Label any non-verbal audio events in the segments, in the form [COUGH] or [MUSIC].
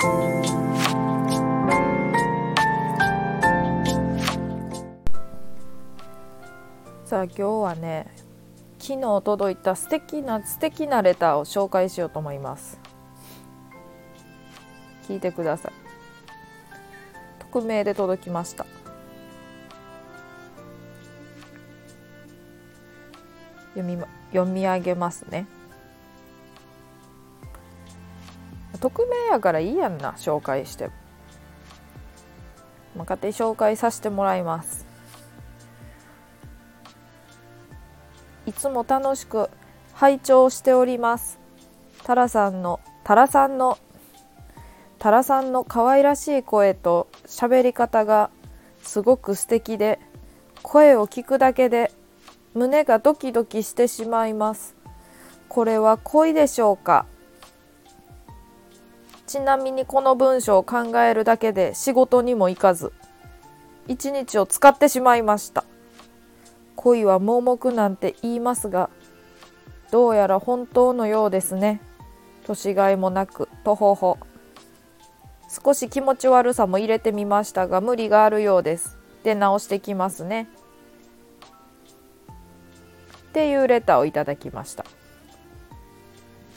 さあ今日はね昨日届いた素敵な素敵なレターを紹介しようと思います。聞いてください。匿名で届きました。読み読み上げますね。匿名やからいいやんな紹介して、まあ、勝手に紹介させてもらいます。いつも楽しく拝聴しております。タラさんのタラさんのタラさんの可愛らしい声と喋り方がすごく素敵で声を聞くだけで胸がドキドキしてしまいます。これは恋でしょうか？ちなみにこの文章を考えるだけで仕事にも行かず一日を使ってしまいました。恋は盲目なんて言いますがどうやら本当のようですね。年がいもなくとほほ。少し気持ち悪さも入れてみましたが無理があるようです。で直してきますね。っていうレターをいただきました。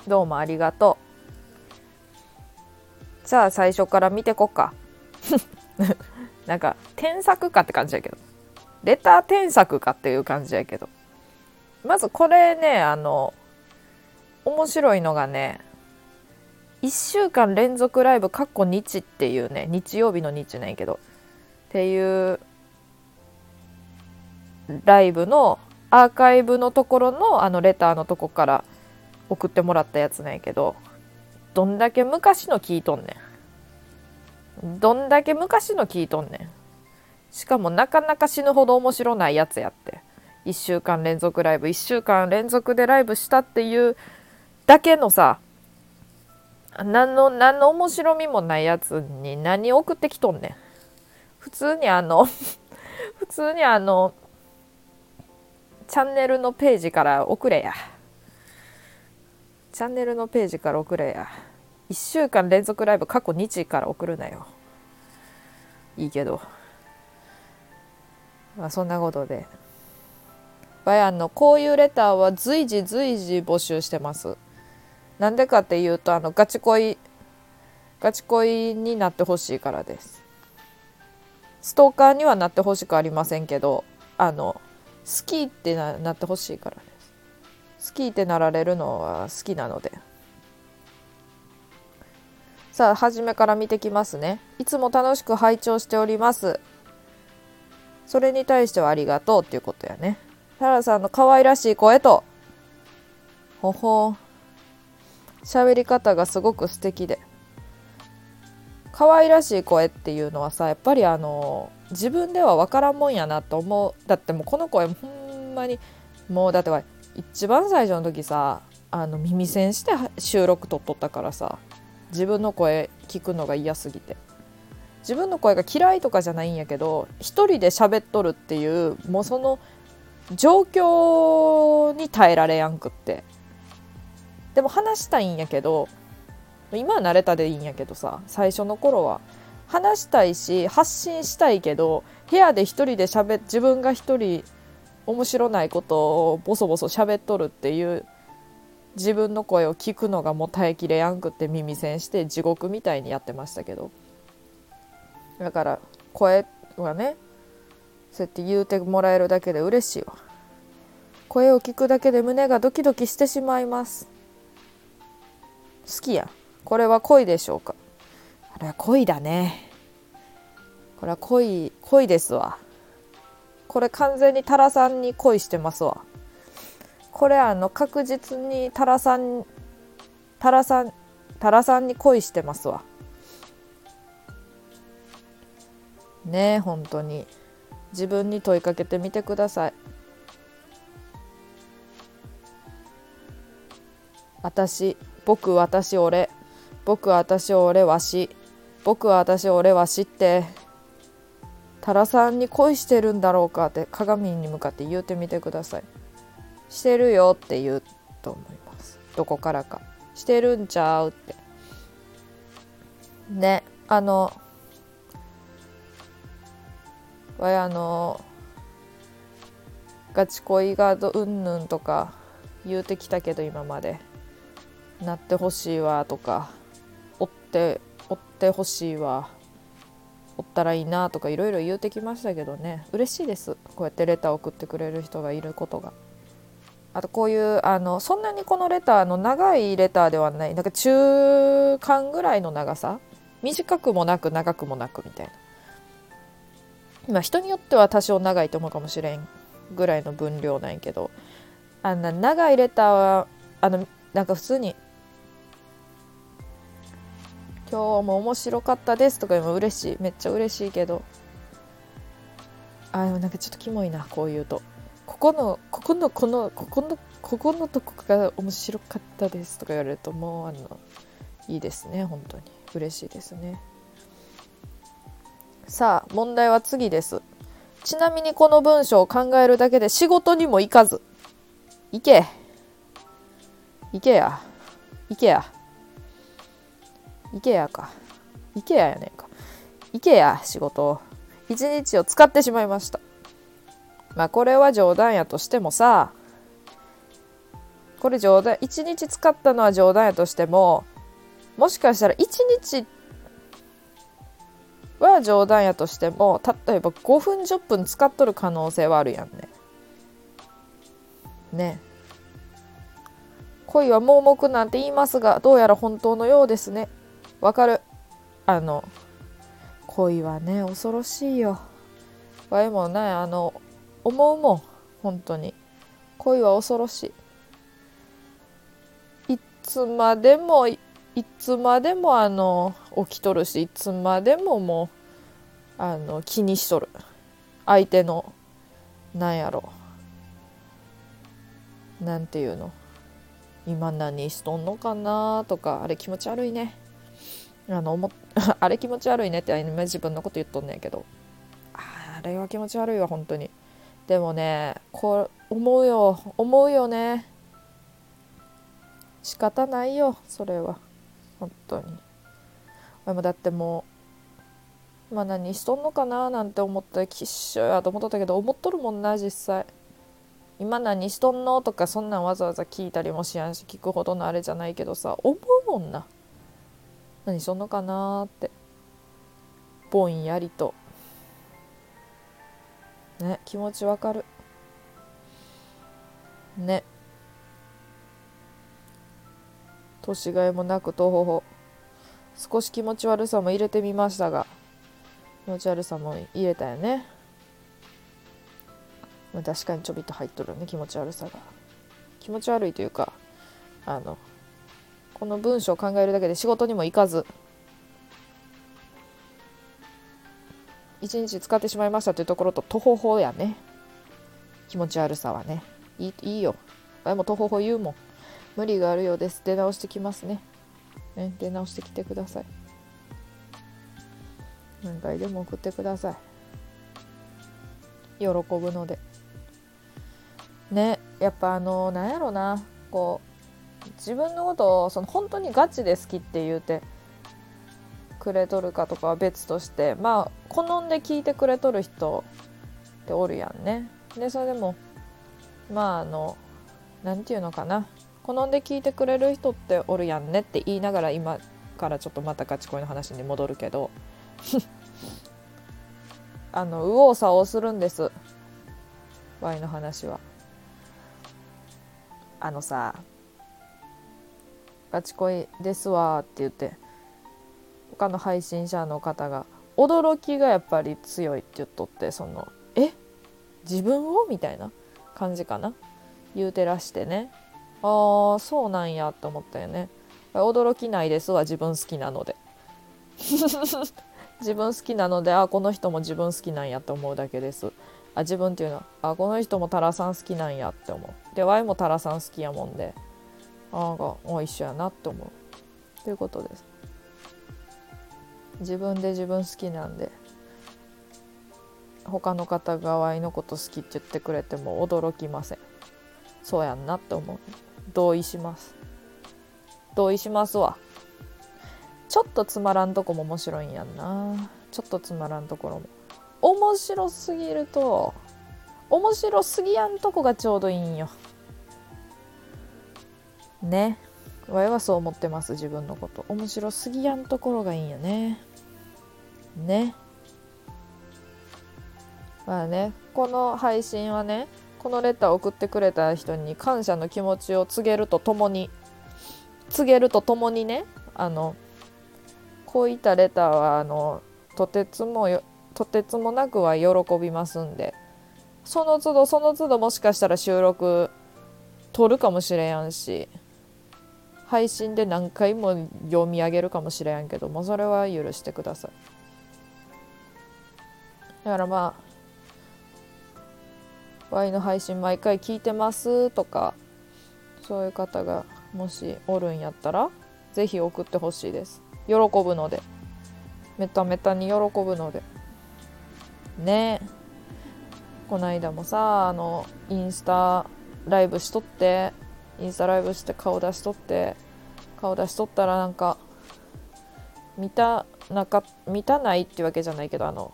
どうもありがとう。さあ最初から見てこっか。[LAUGHS] なんか添削かって感じやけど。レター添削かっていう感じやけど。まずこれねあの面白いのがね1週間連続ライブかっこ日っていうね日曜日の日なんやけどっていうライブのアーカイブのところのあのレターのとこから送ってもらったやつなんやけどどんだけ昔の聞いとんねん。どんだけ昔の聞いとんねん。しかもなかなか死ぬほど面白ないやつやって。1週間連続ライブ1週間連続でライブしたっていうだけのさ何の何の面白みもないやつに何送ってきとんねん。普通にあの [LAUGHS] 普通にあのチャンネルのページから送れや。チャンネルのページから送れや。1週間連続ライブ過去日から送るなよ。いいけど。まあそんなことで。バヤンのこういうレターは随時随時募集してます。なんでかっていうとあのガチ恋ガチ恋になってほしいからです。ストーカーにはなってほしくありませんけどあの好きってななってほしいから。で好きってなられるのは好きなので。さあ初めから見てきますね。いつも楽しく拝聴しております。それに対してはありがとうっていうことやね。タラさんの可愛らしい声とほほ喋り方がすごく素敵で。可愛らしい声っていうのはさやっぱりあの自分では分からんもんやなと思う。だってもうこの声ほんまにもうだって一番最初の時さあの耳栓して収録撮っとったからさ自分の声聞くのが嫌すぎて。自分の声が嫌いとかじゃないんやけど一人で喋っとるっていうもうその状況に耐えられやんくって。でも話したいんやけど今は慣れたでいいんやけどさ最初の頃は。話したいし発信したいけど部屋で一人で喋自分が一人面白ないことをボソボソ喋っとるっていう自分の声を聞くのがもう耐えきれやんくって耳栓して地獄みたいにやってましたけど。だから声はねそうやって言うてもらえるだけで嬉しいわ。声を聞くだけで胸がドキドキしてしまいます。好きや。これは恋でしょうか。あれは恋だね。これは恋恋ですわ。これ完全にタラさんに恋してますわ。これあの確実にタラさんタラさんタラさんに恋してますわ。ねえ本当に。自分に問いかけてみてください。私僕私俺。僕私俺わし。僕私俺わしって。タラさんに恋してるんだろうかって鏡に向かって言うてみてください。してるよって言うと思います。どこからか。してるんちゃうって。ねあのわやのガチ恋がうんぬんとか言うてきたけど今まで。なってほしいわとか追って追ってほしいわ。追ったらいいなとかいろいろ言うてきましたけどね。嬉しいです。こうやってレター送ってくれる人がいることが。あとこういうあのそんなにこのレターの長いレターではない。なんか中間ぐらいの長さ？短くもなく長くもなくみたいな。今人によっては多少長いと思うかもしれんぐらいの分量なんやけど。あんな長いレターはあのなんか普通に「今日も面白かったです」とかも嬉しい。めっちゃ嬉しいけど。あでもなんかちょっとキモいなこう言うと。ここのここのこのここのここのとこが面白かったですとか言われるともうあのいいですね本当に。嬉しいですね。さあ問題は次です。ちなみにこの文章を考えるだけで仕事にも行かず。行け。行けや。行けや。行けやか。行けややねんか。行けや仕事一日を使ってしまいました。まあこれは冗談やとしてもさこれ冗談1日使ったのは冗談やとしてももしかしたら1日は冗談やとしても例えば5分10分使っとる可能性はあるやんね。ね。恋は盲目なんて言いますがどうやら本当のようですね。わかる。あの恋はね恐ろしいよ。わいもねあの思うもん。本当に。恋は恐ろしい。いつまでもいつまでもあの起きとるしいつまでももうあの気にしとる。相手のなんやろ。なんていうの。今何しとんのかなとかあれ気持ち悪いね。あの思 [LAUGHS] あれ気持ち悪いねって自分のこと言っとんねんけど。あれは気持ち悪いわ本当に。でもねこう思うよ思うよね。仕方ないよそれは。本当に。でもだってもうまあ何しとんのかななんて思ってきっしょやと思っとったけど思っとるもんな実際。今何しとんのとかそんなんわざわざ聞いたりもしやんし聞くほどのあれじゃないけどさ思うもんな。何しとんのかなって。ぼんやりと。ね気持ちわかる。ね。年がいもなくとほほ。少し気持ち悪さも入れてみましたが。気持ち悪さも入れたよね。確かにちょびっと入っとるね気持ち悪さが。気持ち悪いというかあのこの文章を考えるだけで仕事にも行かず一日使ってしまいましたというところととほほやね。気持ち悪さはね。いいいいよ。でもとほほ言うもん。無理があるようです。出直してきますね。ね出直してきてください。何回でも送ってください。喜ぶので。ねやっぱあのなんやろな。こう自分のことをその本当にガチで好きって言うてくれとるかとかは別としてまあ好んで聞いてくれとる人っておるやんね。でそれでもまああの何て言うのかな好んで聞いてくれる人っておるやんねって言いながら今からちょっとまたガチ恋の話に戻るけど [LAUGHS] あの右往左往するんですワイの話は。あのさ「ガチ恋ですわ」って言って他の配信者の方が驚きがやっぱり強いって言っとってその「え？自分を?」みたいな感じかな？言うてらしてね。ああそうなんやって思ったよね。驚きないですわ自分好きなので。[LAUGHS] 自分好きなのであこの人も自分好きなんやって思うだけです。あ自分っていうのはあこの人もタラさん好きなんやって思う。でワイもタラさん好きやもんで。ああ一緒やなって思う。ということです。自分で自分好きなんで他の方がワイのこと好きって言ってくれても驚きません。そうやんなって思う。同意します。同意しますわ。ちょっとつまらんとこも面白いんやんな。ちょっとつまらんところも。面白すぎると面白すぎやんとこがちょうどいいんよ。ね。わいはそう思ってます自分のこと。面白すぎやんところがいいんよね。ね。まあねこの配信はねこのレターを送ってくれた人に感謝の気持ちを告げるとともに告げるとともにねあのこういったレターはあのとてつもとてつもなくは喜びますんでその都度その都度もしかしたら収録撮るかもしれやんし配信で何回も読み上げるかもしれんけどもそれは許してください。だからまあ Y の配信毎回聞いてますとかそういう方がもしおるんやったら是非送ってほしいです。喜ぶので。メタメタに喜ぶので。ね。えこの間もさあのインスタライブしとってインスタライブして顔出しとって顔出しとったらなんか見たなか見たないってわけじゃないけどあの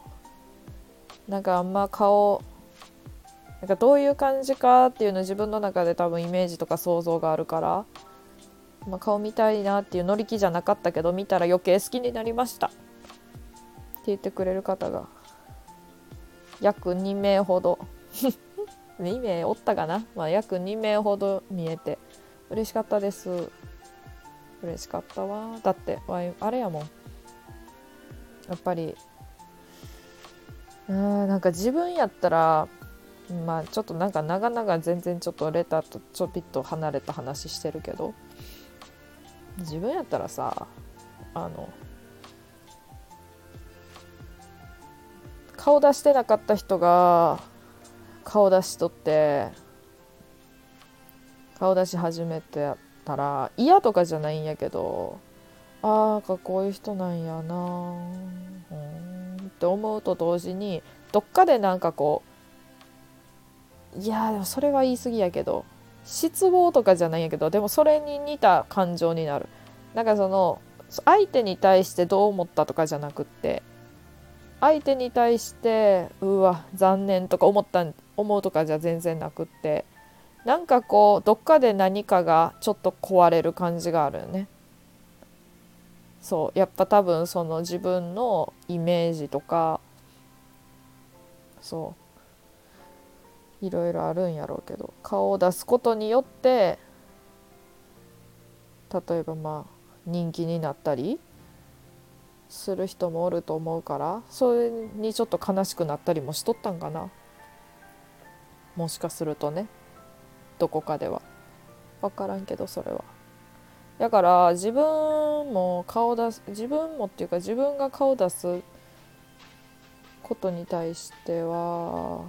なんかあんま顔なんかどういう感じかっていうの自分の中で多分イメージとか想像があるから、まあ、顔見たいなっていう乗り気じゃなかったけど見たら余計好きになりました。って言ってくれる方が約2名ほど。[LAUGHS] 2名おったかな、まあ、約2名ほど見えて。嬉しかったです。嬉しかったわ。だってあれやもん。やっぱり。うんなんか自分やったらまあちょっとなんか長々全然ちょっとレターとちょぴっと離れた話してるけど。自分やったらさあの顔出してなかった人が顔出しとって顔出し始めてたら嫌とかじゃないんやけどああこういう人なんやなって思うと同時にどっかでなんかこういやでもそれは言い過ぎやけど失望とかじゃないんやけどでもそれに似た感情になる。なんかその相手に対してどう思ったとかじゃなくって相手に対してうわ残念とか思ったん思うとかじゃ全然なくってなんかこうどっかで何かがちょっと壊れる感じがあるよね。そうやっぱ多分その自分のイメージとかそういろいろあるんやろうけど顔を出すことによって例えばまあ人気になったりする人もおると思うからそれにちょっと悲しくなったりもしとったんかなもしかするとねどこかでは。分からんけどそれは。だから自分も顔出す自分もっていうか自分が顔出すことに対しては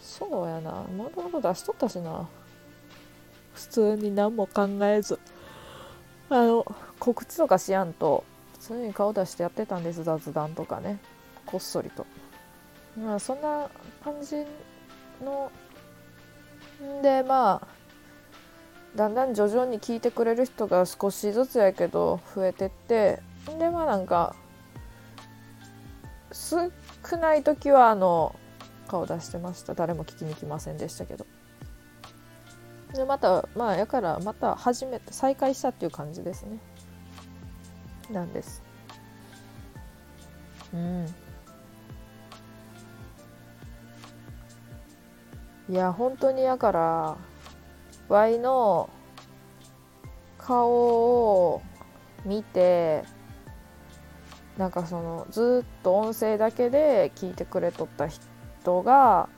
そうやな。もともと出しとったしな。普通に何も考えず。あの告知とかしやんと普通に顔出してやってたんです雑談とかね。こっそりと。まあそんな感じの。でまあだんだん徐々に聞いてくれる人が少しずつやけど増えてってでまあなんか少ない時はあの顔出してました。誰も聞きに来ませんでしたけど。でまたまあやからまた始めて再開したっていう感じですね。なんです。うん。いや本当にやから Y の顔を見てなんかそのずっと音声だけで聞いてくれとった人が、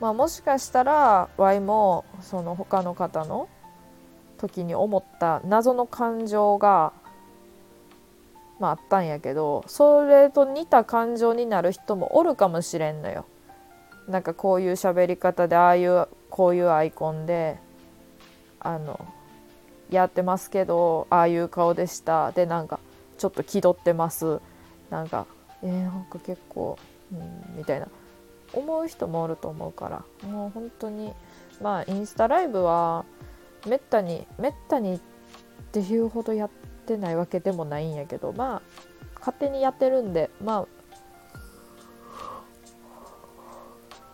まあ、もしかしたら Y もその他の方の時に思った謎の感情がまあ、あったんやけどそれと似た感情になる人もおるかもしれんのよ。なんかこういう喋り方でああいうこういうアイコンであのやってますけどああいう顔でした。でなんかちょっと気取ってます。なんかえー、なんか結構、うん、みたいな。思う人もおると思うから。もう本当にまあインスタライブはめったにめったにっていうほどやってないわけでもないんやけどまあ勝手にやってるんでまあ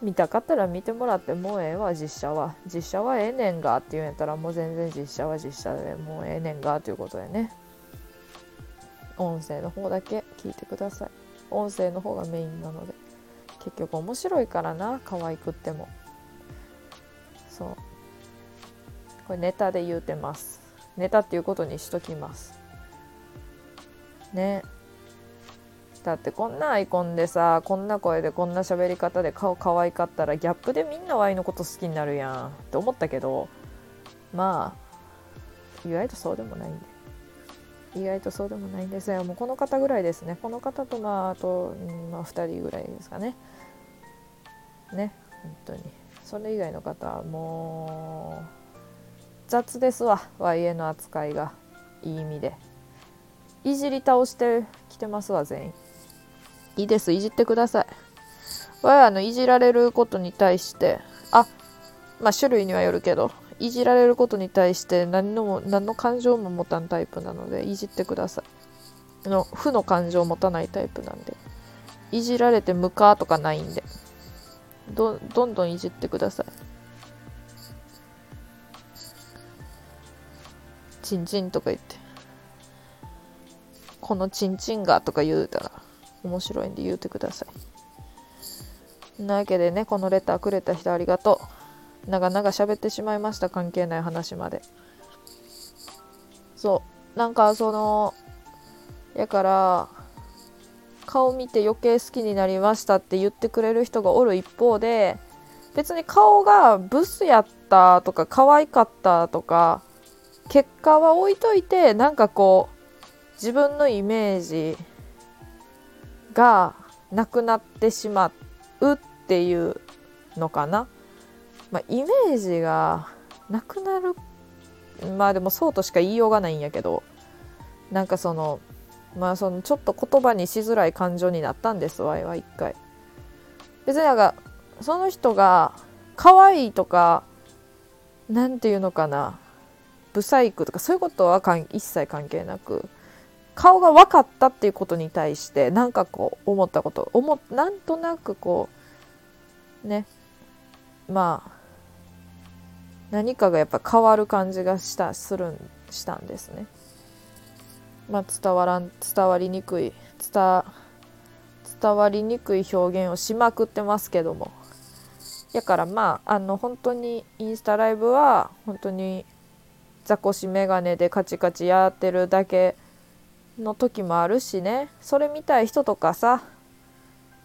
見たかったら見てもらってもうええわ実写は。実写はええねんがって言うんやったらもう全然実写は実写でもうええねんがということでね。音声の方だけ聞いてください。音声の方がメインなので。結局面白いからな可愛くっても。そう。これネタで言うてます。ネタっていうことにしときます。ね。だってこんなアイコンでさこんな声でこんな喋り方で顔可愛かったらギャップでみんなワイのこと好きになるやんって思ったけどまあ意外とそうでもないんで。意外とそうでもないんですよ。もうこの方ぐらいですね。この方とまああと、まあ、2人ぐらいですかね。ね本当に。それ以外の方はもう雑ですわ。YA の扱いがいい意味で。いじり倒してきてますわ全員。いいです。いじってください。わあのいじられることに対してあまあ種類にはよるけどいじられることに対して何のも何の感情も持たんタイプなのでいじってください。の負の感情を持たないタイプなんでいじられて無かとかないんでどどんどんいじってください。チンチンとか言って。このチンチンがとか言うたら面白いんで言うてください。なわけでねこのレターくれた人ありがとう。長々喋ってしまいました関係ない話まで。そう。なんかそのやから顔見て余計好きになりましたって言ってくれる人がおる一方で別に顔がブスやったとか可愛かったとか結果は置いといてなんかこう自分のイメージがなくなってしまうっていうのかな、まあ、イメージがなくなるまあでもそうとしか言いようがないんやけどなんかそのまあそのちょっと言葉にしづらい感情になったんですわいは一回。別になんかその人が可愛いとかなんていうのかなブサイクとかそういうことは一切関係なく顔が分かったっていうことに対してなんかこう思ったこと思なんとなくこうねまあ何かがやっぱ変わる感じがしたするんしたんですね。まあ、伝わらん伝わりにくい伝伝わりにくい表現をしまくってますけどもやからまああの本当にインスタライブは本当にザコシメガネでカチカチやってるだけの時もあるしね。それ見たい人とかさ。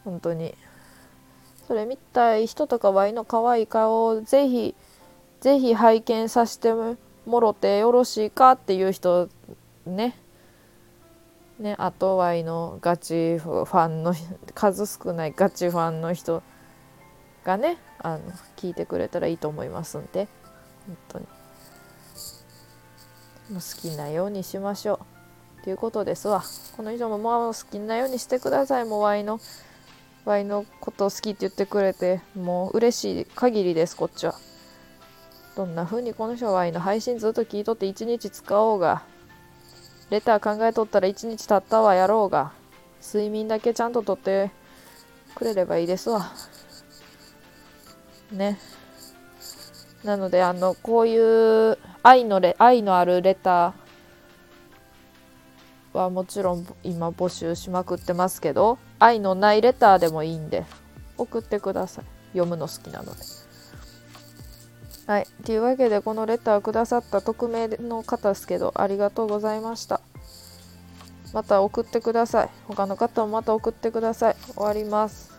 本当に。それ見たい人とかワイの可愛い顔をぜひぜひ拝見させてもろてよろしいかっていう人ね。ねあとワイのガチファンの数少ないガチファンの人がねあの聞いてくれたらいいと思いますんで。本当に。好きなようにしましょう。ということですわ。この以上ももう好きなようにしてください。もうワイのワイのことを好きって言ってくれてもう嬉しい限りですこっちは。どんな風にこの人はワイの配信ずっと聞いとって1日使おうが。レター考えとったら1日経ったわやろうが。睡眠だけちゃんととってくれればいいですわ。ね。なのであのこういう愛のレ愛のあるレターはもちろん今募集しまくってますけど愛のないレターでもいいんで送ってください。読むの好きなので。はい。というわけでこのレターくださった匿名の方ですけどありがとうございました。また送ってください。他の方もまた送ってください。終わります。